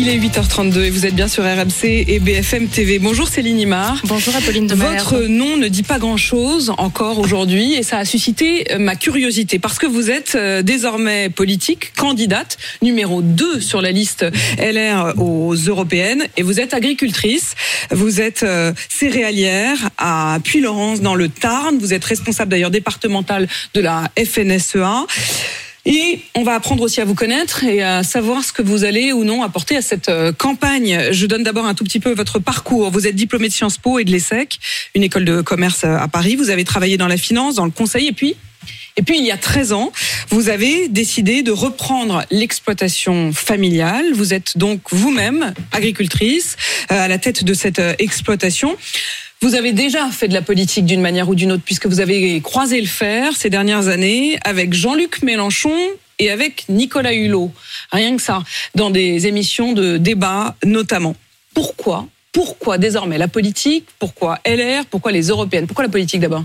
Il est 8h32 et vous êtes bien sur RMC et BFM TV. Bonjour Céline Imar. Bonjour Apolline de Malherbe. Votre nom ne dit pas grand-chose encore aujourd'hui et ça a suscité euh, ma curiosité parce que vous êtes euh, désormais politique, candidate numéro 2 sur la liste LR aux européennes et vous êtes agricultrice. Vous êtes euh, céréalière à Puy-Laurence dans le Tarn. Vous êtes responsable d'ailleurs départementale de la FNSEA. Et on va apprendre aussi à vous connaître et à savoir ce que vous allez ou non apporter à cette euh, campagne. Je donne d'abord un tout petit peu votre parcours. Vous êtes diplômé de Sciences Po et de l'ESSEC, une école de commerce euh, à Paris. Vous avez travaillé dans la finance, dans le conseil et puis et puis, il y a 13 ans, vous avez décidé de reprendre l'exploitation familiale. Vous êtes donc vous-même agricultrice euh, à la tête de cette exploitation. Vous avez déjà fait de la politique d'une manière ou d'une autre, puisque vous avez croisé le fer ces dernières années avec Jean-Luc Mélenchon et avec Nicolas Hulot. Rien que ça, dans des émissions de débat notamment. Pourquoi? Pourquoi désormais la politique? Pourquoi LR Pourquoi les européennes? Pourquoi la politique d'abord?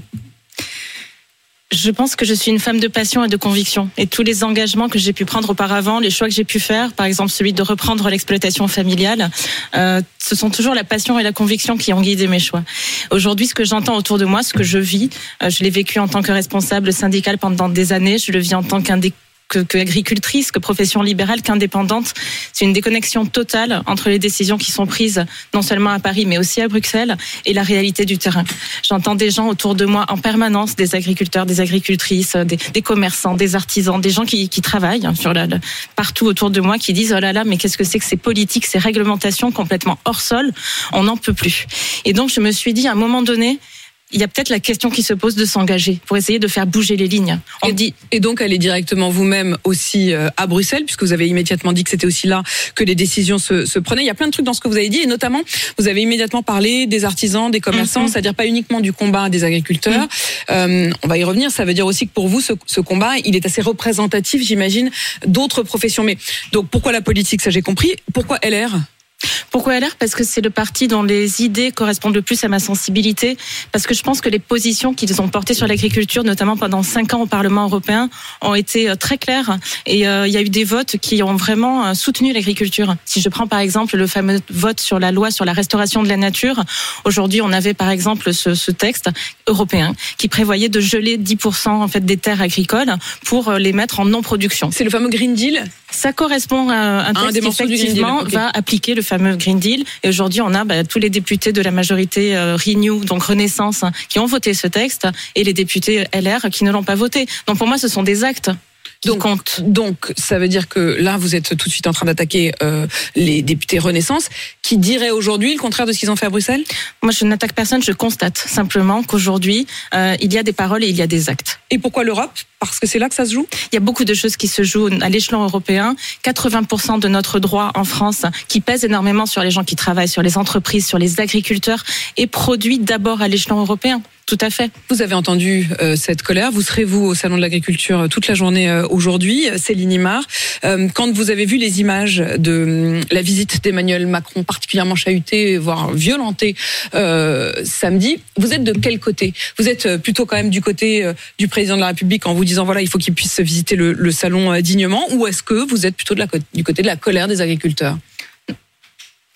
Je pense que je suis une femme de passion et de conviction. Et tous les engagements que j'ai pu prendre auparavant, les choix que j'ai pu faire, par exemple celui de reprendre l'exploitation familiale, euh, ce sont toujours la passion et la conviction qui ont guidé mes choix. Aujourd'hui, ce que j'entends autour de moi, ce que je vis, euh, je l'ai vécu en tant que responsable syndicale pendant des années, je le vis en tant qu'indé que, que que profession libérale, qu'indépendante. C'est une déconnexion totale entre les décisions qui sont prises non seulement à Paris, mais aussi à Bruxelles, et la réalité du terrain. J'entends des gens autour de moi en permanence, des agriculteurs, des agricultrices, des, commerçants, des artisans, des gens qui, travaillent sur la, la- partout autour de moi, qui disent oh là là, mais qu'est-ce que c'est que ces politiques, ces réglementations complètement hors sol, on n'en peut plus. Et donc je me suis dit à un moment donné. Il y a peut-être la question qui se pose de s'engager pour essayer de faire bouger les lignes. On et, dit et donc aller directement vous-même aussi euh, à Bruxelles, puisque vous avez immédiatement dit que c'était aussi là que les décisions se, se prenaient. Il y a plein de trucs dans ce que vous avez dit, et notamment vous avez immédiatement parlé des artisans, des commerçants, Mhm. c'est-à-dire pas uniquement du combat des agriculteurs. Euh, on va y revenir. Ça veut dire aussi que pour vous, ce, ce combat, il est assez représentatif, j'imagine, d'autres professions. Mais donc pourquoi la politique Ça j'ai compris. Pourquoi LR Pourquoi LR Parce que c'est le parti dont les idées correspondent le plus à ma sensibilité. Parce que je pense que les positions qu'ils ont portées sur l'agriculture, notamment pendant cinq ans au Parlement européen, ont été euh, très claires. Et euh, il y a eu des votes qui ont vraiment euh, soutenu l'agriculture. Si je prends par exemple le fameux vote sur la loi sur la restauration de la nature, aujourd'hui on avait par exemple ce, ce texte européen qui prévoyait de geler 10% en fait des terres agricoles pour les mettre en non-production. C'est le fameux Green Deal? Ça correspond à un texte qui effectivement va appliquer le fameux Green Deal. Et aujourd'hui, on a bah, tous les députés de la majorité euh, Renew, donc Renaissance, hein, qui ont voté ce texte, et les députés LR qui ne l'ont pas voté. Donc pour moi, ce sont des actes qui Donc. Donc, ça veut dire que là, vous êtes tout de suite en train d'attaquer euh, les députés Renaissance, qui diraient aujourd'hui le contraire de ce qu'ils ont fait à Bruxelles? Moi, je n'attaque personne, je constate simplement qu'aujourd'hui, euh, il y a des paroles et il y a des actes. Et pourquoi l'Europe? Parce que c'est là que ça se joue? Il y a beaucoup de choses qui se jouent à l'échelon européen. 80% de notre droit en France, qui pèse énormément sur les gens qui travaillent, sur les entreprises, sur les agriculteurs, est produit d'abord à l'échelon européen. Tout à fait. Vous avez entendu euh, cette colère. Vous serez vous au salon de l'agriculture euh, toute la journée euh, aujourd'hui, Céline Imar. Euh, quand vous avez vu les images de hum, la visite d'Emmanuel Macron, particulièrement chahutée, voire violentée, euh, samedi, vous êtes de quel côté? Vous êtes euh, plutôt quand même du côté du président de la République en vous disant voilà il faut qu'il puisse visiter le, le salon dignement, ou est-ce que vous êtes plutôt de la, du côté de la colère des agriculteurs?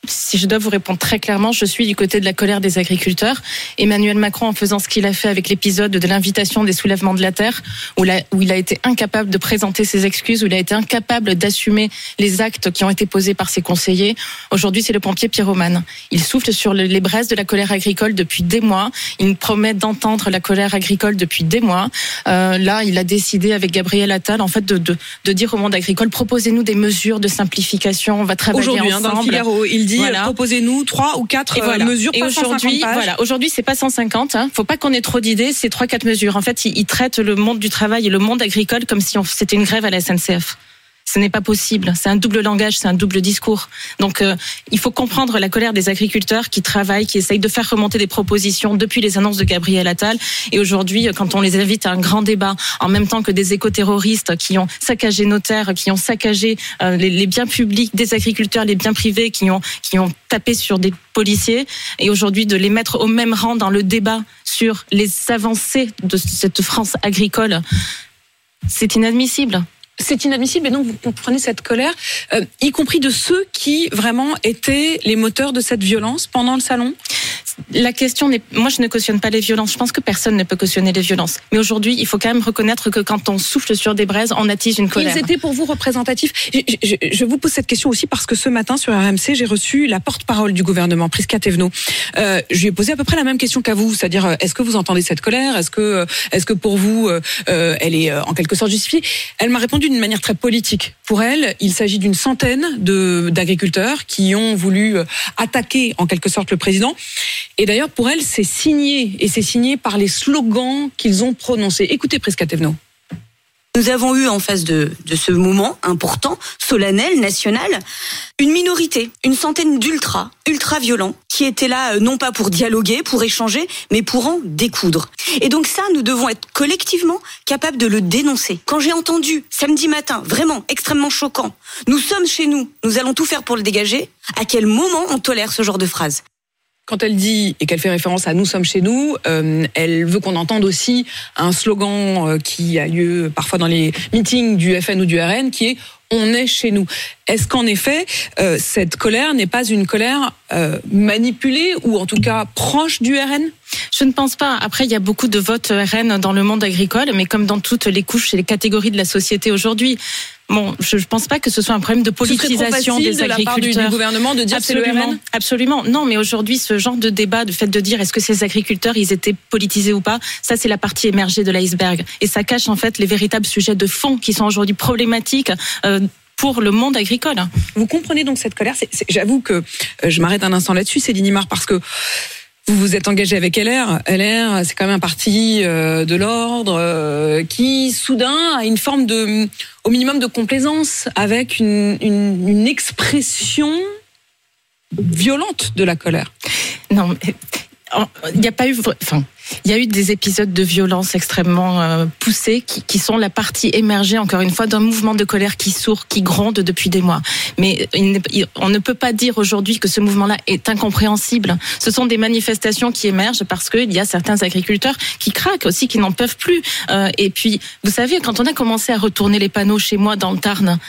Si je dois vous répondre très clairement, je suis du côté de la colère des agriculteurs. Emmanuel Macron, en faisant ce qu'il a fait avec l'épisode de l'invitation des soulèvements de la terre, où, la- où il a été incapable de présenter ses excuses, où il a été incapable d'assumer les actes qui ont été posés par ses conseillers. Aujourd'hui, c'est le pompier pyromane. Il souffle sur le- les braises de la colère agricole depuis des mois. Il nous promet d'entendre la colère agricole depuis des mois. Euh, là, il a décidé avec Gabriel Attal, en fait, de, de, de dire au monde agricole proposez-nous des mesures de simplification. On va travailler Aujourd'hui, hein, ensemble. dans le Figaro, il dit Voilà. euh, proposez-nous trois ou quatre euh, voilà. mesures. Et pas 150 aujourd'hui, voilà, aujourd'hui c'est pas 150. Hein. Faut pas qu'on ait trop d'idées. C'est trois quatre mesures. En fait, il, il traite le monde du travail et le monde agricole comme si c'était une grève à la SNCF. Ce n'est pas possible. C'est un double langage, c'est un double discours. Donc, euh, il faut comprendre la colère des agriculteurs qui travaillent, qui essayent de faire remonter des propositions depuis les annonces de Gabriel Attal. Et aujourd'hui, quand on les invite à un grand débat, en même temps que des éco-terroristes qui ont saccagé nos terres, qui ont saccagé euh, les, les, biens publics des agriculteurs, les biens privés, qui ont, qui ont tapé sur des policiers, et aujourd'hui de les mettre au même rang dans le débat sur les avancées de cette France agricole, c'est inadmissible c'est inadmissible et donc vous comprenez cette colère, euh, y compris de ceux qui vraiment étaient les moteurs de cette violence pendant le salon? La question n'est, moi je ne cautionne pas les violences. Je pense que personne ne peut cautionner les violences. Mais aujourd'hui, il faut quand même reconnaître que quand on souffle sur des braises, on attise une colère. Ils étaient pour vous représentatifs. Je, je, je vous pose cette question aussi parce que ce matin sur RMC, j'ai reçu la porte-parole du gouvernement, Prisca Thévenot. Euh, je lui ai posé à peu près la même question qu'à vous, c'est-à-dire euh, est-ce que vous entendez cette colère? Est-ce que, est-ce que pour vous, euh, elle est en quelque sorte justifiée? Elle m'a répondu d'une manière très politique. Pour elle, il s'agit d'une centaine d'agriculteurs qui ont voulu attaquer en quelque sorte le président. Et d'ailleurs, pour elle, c'est signé, et c'est signé par les slogans qu'ils ont prononcés. Écoutez Prisca Thévenot. Nous avons eu en face de, ce moment important, solennel, national, une minorité, une centaine d'ultra, ultra violents, qui étaient là euh, non pas pour dialoguer, pour échanger, mais pour en découdre. Et donc ça, nous devons être collectivement capables de le dénoncer. Quand j'ai entendu samedi matin, vraiment extrêmement choquant, nous sommes chez nous, nous allons tout faire pour le dégager, à quel moment on tolère ce genre de phrase? Quand elle dit et qu'elle fait référence à nous sommes chez nous, euh, elle veut qu'on entende aussi un slogan euh, qui a lieu parfois dans les meetings du FN ou du RN, qui est on est chez nous. Est-ce qu'en effet, euh, cette colère n'est pas une colère manipulée ou en tout cas proche du RN Je ne pense pas. Après, il y a beaucoup de votes RN dans le monde agricole, mais comme dans toutes les couches et les catégories de la société aujourd'hui. Bon, je ne pense pas que ce soit un problème de politisation des de agriculteurs. La part du, du gouvernement de dire c'est le RN Absolument. Non, mais aujourd'hui, ce genre de débat, de fait de dire est-ce que ces agriculteurs, ils étaient politisés ou pas, ça c'est la partie émergée de l'iceberg. Et ça cache en fait les véritables sujets de fond qui sont aujourd'hui problématiques. Euh, pour le monde agricole. Vous comprenez donc cette colère? J'avoue que euh, je m'arrête un instant là-dessus, Céline Imar, parce que vous vous êtes engagé avec LR. LR, c'est quand même un parti euh, de l'ordre euh, qui, soudain, a une forme de, au minimum, de complaisance avec une, expression violente de la colère. Non, il n'y a pas eu, il y a eu des épisodes de violence extrêmement euh, poussés qui, qui, sont la partie émergée, encore une fois, d'un mouvement de colère qui sourd, qui gronde depuis des mois. Mais on ne peut pas dire aujourd'hui que ce mouvement-là est incompréhensible. Ce sont des manifestations qui émergent parce qu'il y a certains agriculteurs qui craquent aussi, qui n'en peuvent plus. Euh, et puis, vous savez, quand on a commencé à retourner les panneaux chez moi dans le Tarn,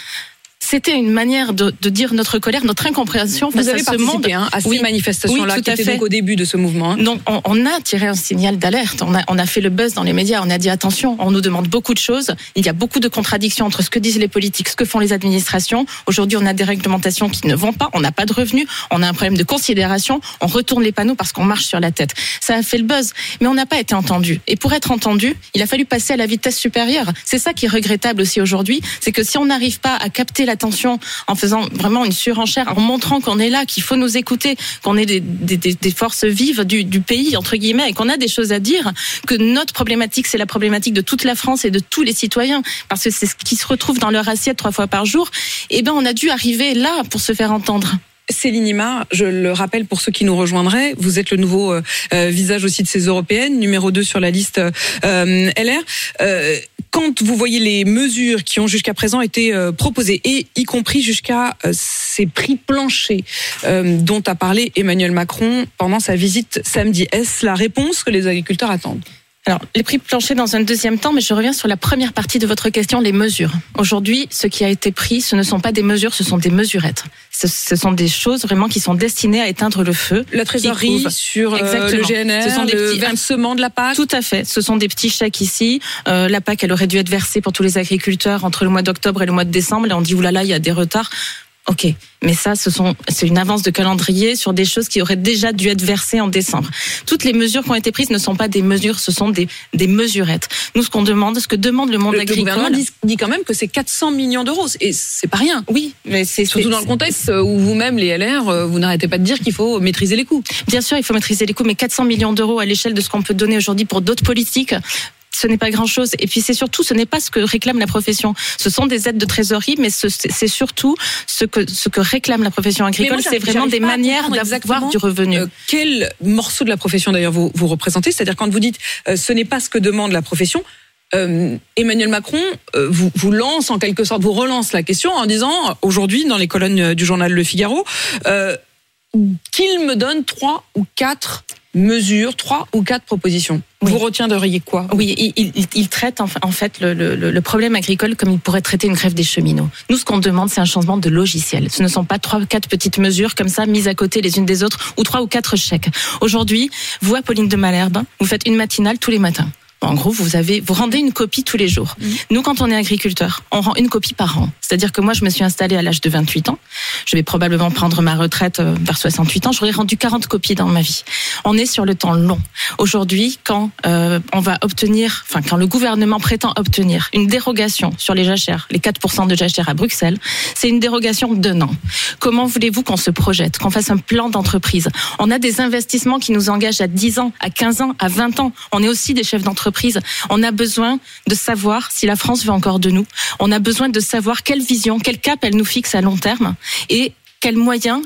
c'était une manière de, de, dire notre colère, notre incompréhension face Vous avez à ce monde. Hein, à ces oui, manifestations-là, oui, qui étaient donc au début de ce mouvement. Hein. Donc, on, on, a tiré un signal d'alerte. On a, on a fait le buzz dans les médias. On a dit attention, on nous demande beaucoup de choses. Il y a beaucoup de contradictions entre ce que disent les politiques, ce que font les administrations. Aujourd'hui, on a des réglementations qui ne vont pas. On n'a pas de revenus. On a un problème de considération. On retourne les panneaux parce qu'on marche sur la tête. Ça a fait le buzz, mais on n'a pas été entendu. Et pour être entendu, il a fallu passer à la vitesse supérieure. C'est ça qui est regrettable aussi aujourd'hui, c'est que si on n'arrive pas à capter l'attention en faisant vraiment une surenchère, en montrant qu'on est là, qu'il faut nous écouter, qu'on est des, forces vives du, pays, entre guillemets, et qu'on a des choses à dire, que notre problématique, c'est la problématique de toute la France et de tous les citoyens, parce que c'est ce qui se retrouve dans leur assiette trois fois par jour, eh ben on a dû arriver là pour se faire entendre. Céline Imar, je le rappelle pour ceux qui nous rejoindraient, vous êtes le nouveau euh, visage aussi de ces européennes, numéro 2 sur la liste euh, LR. Euh, quand vous voyez les mesures qui ont jusqu'à présent été euh, proposées, et y compris jusqu'à euh, ces prix planchers euh, dont a parlé Emmanuel Macron pendant sa visite samedi, est-ce la réponse que les agriculteurs attendent? Alors, les prix planchers dans un deuxième temps, mais je reviens sur la première partie de votre question, les mesures. Aujourd'hui, ce qui a été pris, ce ne sont pas des mesures, ce sont des mesurettes. Ce, ce sont des choses vraiment qui sont destinées à éteindre le feu. La trésorerie sur euh, le GNR, ce sont des le petits versements de la PAC. Tout à fait. Ce sont des petits chèques ici. Euh, la PAC, elle aurait dû être versée pour tous les agriculteurs entre le mois d'octobre et le mois de décembre. Là, on dit oulala, il y a des retards. Ok, mais ça, ce sont, c'est une avance de calendrier sur des choses qui auraient déjà dû être versées en décembre. Toutes les mesures qui ont été prises ne sont pas des mesures, ce sont des, des mesurettes. Nous, ce qu'on demande, ce que demande le monde le, agricole. Le gouvernement dit, dit, quand même que c'est 400 millions d'euros, et c'est pas rien. Oui, mais c'est surtout dans le contexte où vous-même, les LR, vous n'arrêtez pas de dire qu'il faut maîtriser les coûts. Bien sûr, il faut maîtriser les coûts, mais 400 millions d'euros à l'échelle de ce qu'on peut donner aujourd'hui pour d'autres politiques ce n'est pas grand-chose. Et puis c'est surtout, ce n'est pas ce que réclame la profession. Ce sont des aides de trésorerie, mais ce- c'est surtout ce que, ce que réclame la profession agricole. C'est vraiment des manières d'avoir du revenu. Euh, quel morceau de la profession d'ailleurs vous, vous représentez C'est-à-dire quand vous dites euh, ce n'est pas ce que demande la profession, euh, Emmanuel Macron euh, vous, vous lance en quelque sorte, vous relance la question en disant aujourd'hui dans les colonnes du journal Le Figaro euh, qu'il me donne trois ou quatre mesures, trois ou quatre propositions. Oui. Vous retiendriez quoi Oui, il, il- il traite en fa- en fait le, le- le problème agricole comme il pourrait traiter une grève des cheminots. Nous, ce qu'on demande, c'est un changement de logiciel. Ce ne sont pas trois ou quatre petites mesures comme ça mises à côté les unes des autres ou trois ou quatre chèques. Aujourd'hui, vous, Apolline de Malherbe, vous faites une matinale tous les matins. En gros, vous avez, vous rendez une copie tous les jours. Nous, quand on est agriculteur, on rend une copie par an. C'est-à-dire que moi, je me suis installée à l'âge de 28 ans. Je vais probablement prendre ma retraite euh, vers 68 ans. J'aurais rendu 40 copies dans ma vie. On est sur le temps long. Aujourd'hui, quand euh, on va obtenir, enfin, quand le gouvernement prétend obtenir une dérogation sur les jachères, les 4% de jachères à Bruxelles, c'est une dérogation d'un an. Comment voulez-vous qu'on se projette, qu'on fasse un plan d'entreprise? On a des investissements qui nous engagent à 10 ans, à 15 ans, à 20 ans. On est aussi des chefs d'entreprise. On a besoin de savoir si la France veut encore de nous. On a besoin de savoir quelle vision, quel cap elle nous fixe à long terme et quels moyens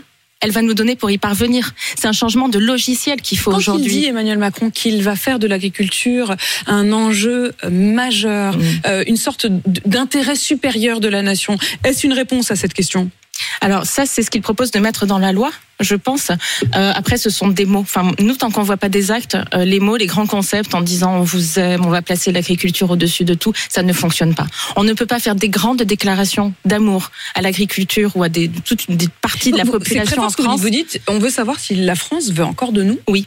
elle va nous donner pour y parvenir. C'est un changement de logiciel qu'il faut Quand il dit aujourd'hui. Emmanuel Macron qu'il va faire de l'agriculture un enjeu euh, majeur, Mm. euh, une sorte d'intérêt supérieur de la nation, est-ce une réponse à cette question? Alors ça, c'est ce qu'il propose de mettre dans la loi, je pense. Euh, après, ce sont des mots. Enfin, nous, tant qu'on voit pas des actes, euh, les mots, les grands concepts, en disant on vous aime, on va placer l'agriculture au-dessus de tout, ça ne fonctionne pas. On ne peut pas faire des grandes déclarations d'amour à l'agriculture ou à des, toute une des parties de la population en que. Vous dites, on veut savoir si la France veut encore de nous? Oui,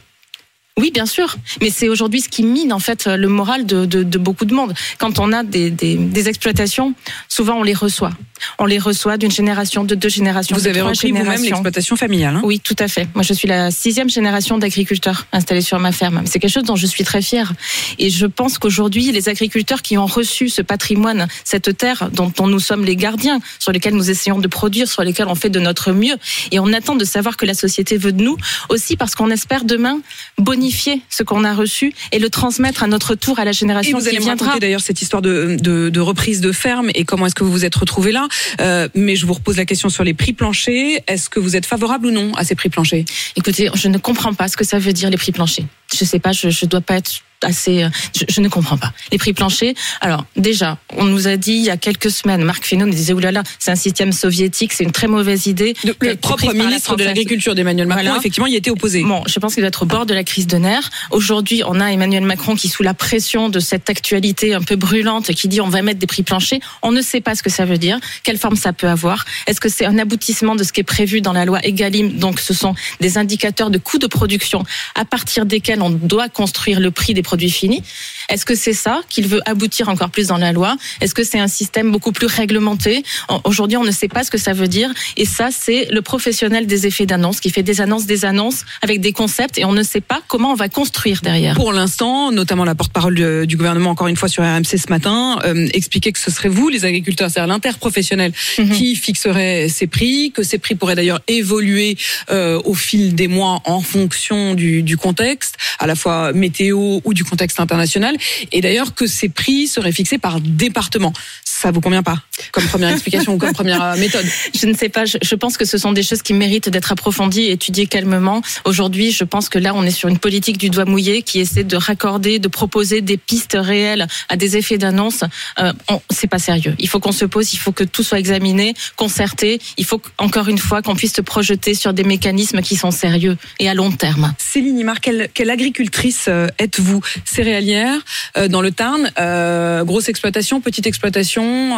bien sûr. Mais c'est aujourd'hui ce qui mine en fait le moral de, de, de beaucoup de monde. Quand on a des, des, des exploitations, souvent on les reçoit. On les reçoit d'une génération, de deux générations, Vous de avez repris vous-même l'exploitation familiale. hein? Oui, tout à fait. Moi, je suis la sixième génération d'agriculteurs installés sur ma ferme. C'est quelque chose dont je suis très fière. Et je pense qu'aujourd'hui, les agriculteurs qui ont reçu ce patrimoine, cette terre dont, dont nous sommes les gardiens, sur lesquels nous essayons de produire, sur lesquels on fait de notre mieux, et on attend de savoir que la société veut de nous, aussi parce qu'on espère demain bonifier ce qu'on a reçu et le transmettre à notre tour à la Et génération vous allez qui me viendra. d'ailleurs cette histoire de, de, de reprise de ferme et comment est-ce que vous vous êtes retrouvé là. Euh, mais je vous repose la question sur les prix planchers. Est-ce que vous êtes favorable ou non à ces prix planchers? Écoutez, je ne comprends pas ce que ça veut dire les prix planchers. Je sais pas, je, je dois pas être assez. euh, Je, je ne comprends pas les prix planchers. Alors déjà, on nous a dit il y a quelques semaines, Marc Fesneau nous disait oulala, c'est un système soviétique, c'est une très mauvaise idée. Le, propre la ministre de l'Agriculture d'Emmanuel Macron, Voilà. effectivement, y était opposé. Bon, je pense qu'il doit être au bord de la crise de nerfs. Aujourd'hui, on a Emmanuel Macron qui, sous la pression de cette actualité un peu brûlante, qui dit on va mettre des prix planchers. On ne sait pas ce que ça veut dire, quelle forme ça peut avoir. Est-ce que c'est un aboutissement de ce qui est prévu dans la loi Egalim? Donc, ce sont des indicateurs de coûts de production à partir desquels on doit construire le prix des produits finis. Est-ce que c'est ça qu'il veut aboutir encore plus dans la loi? Est-ce que c'est un système beaucoup plus réglementé? En- Aujourd'hui, on ne sait pas ce que ça veut dire. Et ça, c'est le professionnel des effets d'annonce qui fait des annonces, des annonces avec des concepts et on ne sait pas comment on va construire derrière. Pour l'instant, notamment la porte-parole du, gouvernement, encore une fois sur RMC ce matin, euh, expliquait que ce serait vous, les agriculteurs, c'est-à-dire l'interprofessionnel, Mhm. qui fixerait ces prix, que ces prix pourraient d'ailleurs évoluer euh, au fil des mois en fonction du, du contexte, à la fois météo ou du contexte international, et d'ailleurs que ces prix seraient fixés par département. Ça vous convient pas comme première explication ou comme première euh, méthode? Je ne sais pas. Je, je pense que ce sont des choses qui méritent d'être approfondies et étudiées calmement. Aujourd'hui, je pense que là, on est sur une politique du doigt mouillé qui essaie de raccorder, de proposer des pistes réelles à des effets d'annonce. Euh, c'est pas sérieux. Il faut qu'on se pose. Il faut que tout soit examiné, concerté. Il faut encore une fois qu'on puisse se projeter sur des mécanismes qui sont sérieux et à long terme. Céline Imar, quelle, quelle agricultrice euh, êtes-vous Céréalière, euh, dans le Tarn, euh, grosse exploitation, petite exploitation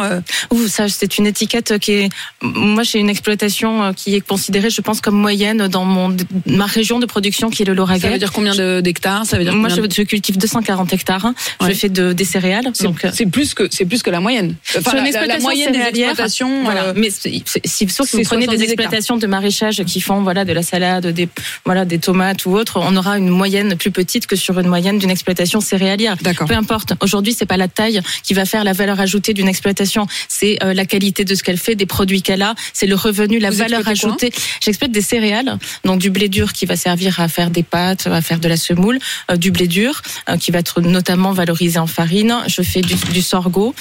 Ouh, ça, c'est une étiquette qui est. Moi, j'ai une exploitation qui est considérée, je pense, comme moyenne dans mon ma région de production, qui est le Lauragais. Ça veut dire combien d'hectares? Ça veut dire Moi, je, de- je cultive 240 hectares. hein. Ouais. Je fais de, des céréales. C'est plus que c'est plus que la moyenne. Enfin, la- la, la moyenne des exploitations. voilà. euh, Mais si, sauf si c'est vous prenez 70 des hectares. exploitations de maraîchage qui font voilà de la salade, des voilà des tomates ou autres, on aura une moyenne moyenne plus petite que sur une moyenne d'une exploitation céréalière. D'accord. Peu importe. Aujourd'hui, c'est pas la taille qui va faire la valeur ajoutée d'une exploitation. C'est euh, la qualité de ce qu'elle fait, des produits qu'elle a. C'est le revenu, la Vous valeur ajoutée. J'exploite des céréales, donc du blé dur qui va servir à faire des pâtes, à faire de la semoule, euh, du blé dur euh, qui va être notamment valorisé en farine. Je fais du, du sorgho,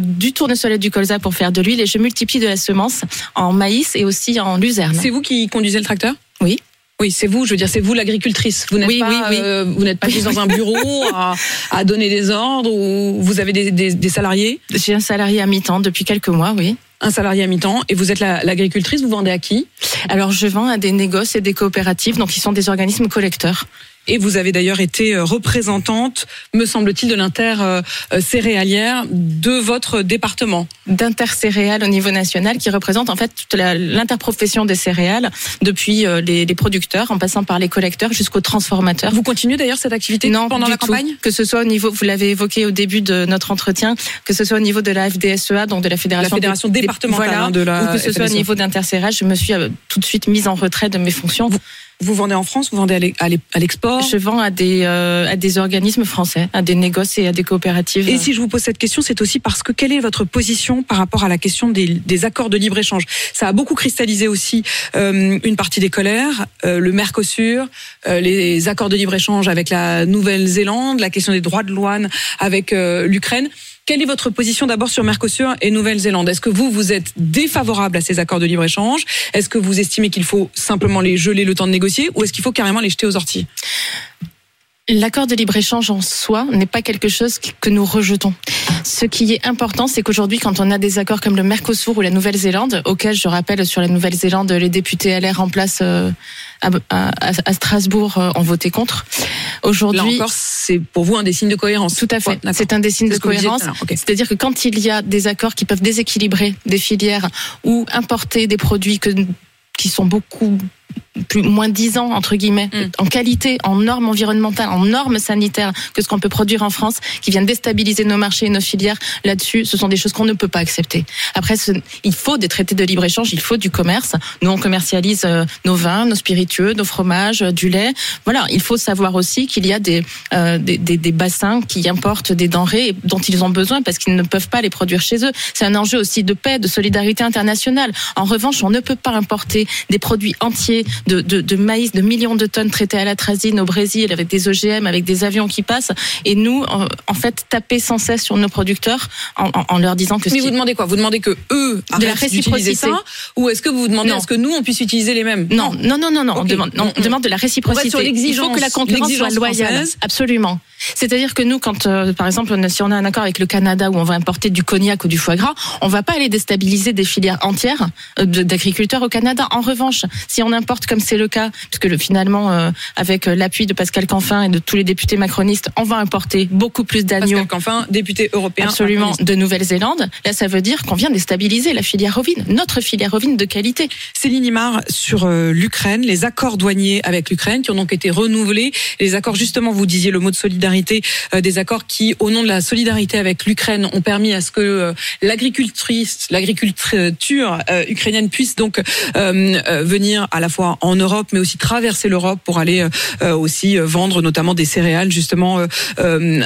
du tournesol et du colza pour faire de l'huile et je multiplie de la semence en maïs et aussi en luzerne. C'est vous qui conduisez le tracteur? Oui. Oui, c'est vous. Je veux dire, c'est vous l'agricultrice. Vous n'êtes Oui, pas, oui, oui. euh, vous n'êtes pas juste dans un bureau à, à donner des ordres ou vous avez des, des- des salariés, J'ai un salarié à mi-temps depuis quelques mois, oui. un salarié à mi-temps, et vous êtes la- l'agricultrice. Vous vendez à qui? Alors je vends à des négoces et des coopératives, donc ils sont des organismes collecteurs. Et vous avez d'ailleurs été euh, représentante, me semble-t-il, de l'inter euh, euh, céréalière de votre département. d'intercéréales au niveau national qui représente en fait toute l'interprofession des céréales depuis euh, les, les producteurs en passant par les collecteurs jusqu'aux transformateurs. Vous continuez d'ailleurs cette activité non, pendant la tout. campagne? Que ce soit au niveau, vous l'avez évoqué au début de notre entretien, que ce soit au niveau de la FDSEA, donc de la fédération, La fédération des- des- départementale, voilà, hein, de la ou que ce soit au FNSEA. niveau d'intercérage, je me suis euh, tout de suite mise en retrait de mes fonctions. Vous vendez en France, vous vendez à l'e- à l'e- à l'export? Je vends à des euh, à des organismes français, à des négoces et à des coopératives. Et si je vous pose cette question, c'est aussi parce que quelle est votre position par rapport à la question des, des accords de libre-échange? Ça a beaucoup cristallisé aussi euh, une partie des colères, euh, le Mercosur, euh, les accords de libre-échange avec la Nouvelle-Zélande, la question des droits de douane avec euh, l'Ukraine. Quelle est votre position d'abord sur Mercosur et Nouvelle-Zélande? Est-ce que vous, vous êtes défavorable à ces accords de libre-échange? Est-ce que vous estimez qu'il faut simplement les geler le temps de négocier ou est-ce qu'il faut carrément les jeter aux orties? L'accord de libre-échange en soi n'est pas quelque chose que nous rejetons. Ce qui est important, c'est qu'aujourd'hui, quand on a des accords comme le Mercosur ou la Nouvelle-Zélande, auxquels je rappelle sur la Nouvelle-Zélande, les députés LR en place euh, à, Strasbourg euh, ont voté contre. Aujourd'hui, c'est pour vous un des signes de cohérence. tout à fait. Ouais, c'est un des signes de cohérence. C'est-à-dire que quand il y a des accords qui peuvent déséquilibrer des filières ou importer des produits que, qui sont beaucoup plus moins dix ans entre guillemets Mm. en qualité, en normes environnementales, en normes sanitaires que ce qu'on peut produire en France, qui viennent déstabiliser nos marchés et nos filières là-dessus, ce sont des choses qu'on ne peut pas accepter. Après, ce- il faut des traités de libre échange, il faut du commerce. Nous, on commercialise euh, nos vins, nos spiritueux, nos fromages, euh, du lait. Voilà, il faut savoir aussi qu'il y a des, euh, des, des, des bassins qui importent des denrées dont ils ont besoin parce qu'ils ne peuvent pas les produire chez eux. C'est un enjeu aussi de paix, de solidarité internationale. En revanche, on ne peut pas importer des produits entiers de, de, de maïs, de millions de tonnes traitées à la trazine au Brésil avec des OGM, avec des avions qui passent. Et nous, en, en fait, taper sans cesse sur nos producteurs en, en, en leur disant que Mais vous demandez quoi? Vous demandez que eux De la réciprocité. ça ou est-ce que vous vous demandez Non. à ce que nous on puisse utiliser les mêmes? Non, non, non, non, non. On Ok. demande, non, on Mm, mm. demande de la réciprocité. sur Il faut que la concurrence soit loyale. française. Absolument. C'est-à-dire que nous, quand, euh, par exemple, si on a un accord avec le Canada où on va importer du cognac ou du foie gras, on va pas aller déstabiliser des filières entières euh, d'agriculteurs au Canada. En revanche, si on importe, comme c'est le cas, puisque le, finalement, euh, avec euh, l'appui de Pascal Canfin et de tous les députés macronistes, on va importer beaucoup plus d'agneaux. Pascal Canfin, député européen. Absolument, macroniste. de Nouvelle-Zélande. Là, ça veut dire qu'on vient déstabiliser la filière ovine, notre filière ovine de qualité. Céline Imar sur euh, l'Ukraine, les accords douaniers avec l'Ukraine qui ont donc été renouvelés. Les accords, justement, vous disiez le mot de solidarité, euh, des accords qui, au nom de la solidarité avec l'Ukraine, ont permis à ce que euh, l'agricultrice, l'agriculture ukrainienne puisse donc venir à la fois en Europe, mais aussi traverser l'Europe pour aller euh, euh, aussi euh, vendre notamment des céréales justement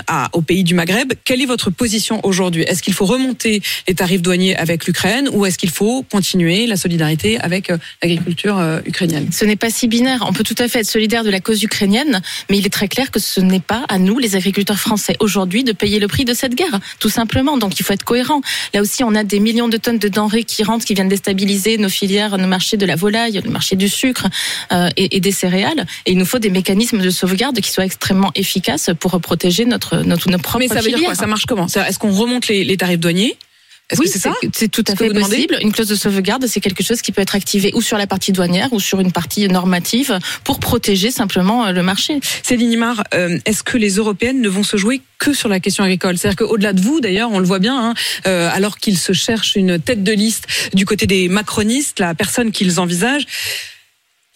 à, au pays du Maghreb. Quelle est votre position aujourd'hui? Est-ce qu'il faut remonter les tarifs douaniers avec l'Ukraine ou est-ce qu'il faut continuer la solidarité avec l'agriculture ukrainienne? Ce n'est pas si binaire. On peut tout à fait être solidaire de la cause ukrainienne, mais il est très clair que ce n'est pas à nous, les agriculteurs français, aujourd'hui, de payer le prix de cette guerre, tout simplement. Donc il faut être cohérent. Là aussi, on a des millions de tonnes de denrées qui rentrent, qui viennent déstabiliser nos filières, nos marchés de la volaille, le marché du sucre euh, et, et des céréales. Et il nous faut des mécanismes de sauvegarde qui soient extrêmement efficaces pour protéger notre, notre nos propres Mais ça veut dire quoi? Ça marche comment? Est-ce qu'on remonte les, les tarifs douaniers? Est-ce oui, que c'est ça? c'est tout à fait possible. Une clause de sauvegarde, c'est quelque chose qui peut être activé ou sur la partie douanière ou sur une partie normative pour protéger simplement euh, le marché. Céline Imar, euh, est-ce que les Européennes ne vont se jouer que sur la question agricole? C'est-à-dire qu'au-delà de vous, d'ailleurs, on le voit bien, hein, euh, alors qu'ils se cherchent une tête de liste du côté des macronistes, la personne qu'ils envisagent,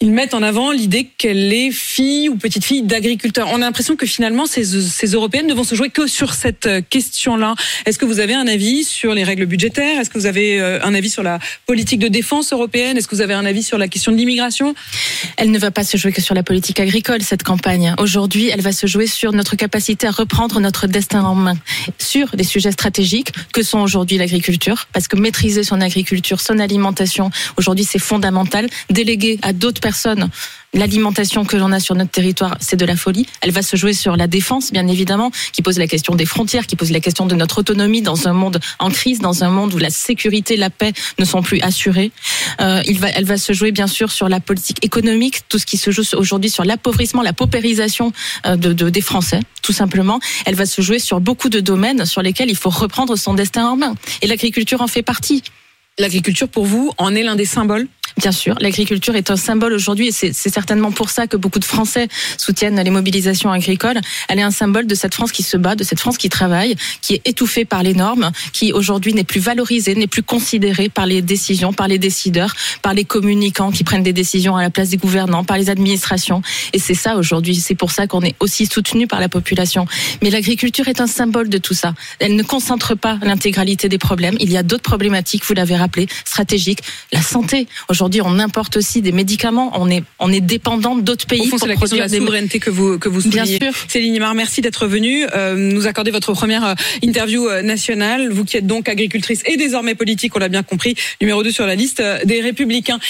Ils mettent en avant l'idée qu'elle est fille ou petite fille d'agriculteur. On a l'impression que finalement, ces, européennes ne vont se jouer que sur cette question-là. Est-ce que vous avez un avis sur les règles budgétaires? Est-ce que vous avez un avis sur la politique de défense européenne? Est-ce que vous avez un avis sur la question de l'immigration? Elle ne va pas se jouer que sur la politique agricole, cette campagne. Aujourd'hui, elle va se jouer sur notre capacité à reprendre notre destin en main, sur des sujets stratégiques que sont aujourd'hui l'agriculture, parce que maîtriser son agriculture, son alimentation, aujourd'hui c'est fondamental. Déléguer à d'autres personnes l'alimentation que l'on a sur notre territoire, c'est de la folie. Elle va se jouer sur la défense, bien évidemment, qui pose la question des frontières, qui pose la question de notre autonomie dans un monde en crise, dans un monde où la sécurité, la paix ne sont plus assurées. Euh, elle va se jouer, bien sûr, sur la politique économique, tout ce qui se joue aujourd'hui sur l'appauvrissement, la paupérisation euh, de, de, des Français, tout simplement. Elle va se jouer sur beaucoup de domaines sur lesquels il faut reprendre son destin en main. Et l'agriculture en fait partie. L'agriculture, pour vous, en est l'un des symboles? Bien sûr, l'agriculture est un symbole aujourd'hui et c'est certainement pour ça que beaucoup de Français soutiennent les mobilisations agricoles. Elle est un symbole de cette France qui se bat, de cette France qui travaille, qui est étouffée par les normes, qui aujourd'hui n'est plus valorisée, n'est plus considérée par les décisions, par les décideurs, par les communicants qui prennent des décisions à la place des gouvernants, par les administrations. Et c'est ça aujourd'hui. C'est pour ça qu'on est aussi soutenu par la population. Mais l'agriculture est un symbole de tout ça. Elle ne concentre pas l'intégralité des problèmes. Il y a d'autres problématiques, vous l'avez rappelé, stratégiques. La santé. Aujourd'hui, on importe aussi des médicaments. On est, on est dépendant d'autres pays. Au c'est la question de la souveraineté que vous, que vous soulignez. Bien sûr. Céline Imar, merci d'être venue euh, nous accorder votre première euh, interview euh, nationale. Vous qui êtes donc agricultrice et désormais politique, on l'a bien compris, numéro 2 sur la liste des Républicains.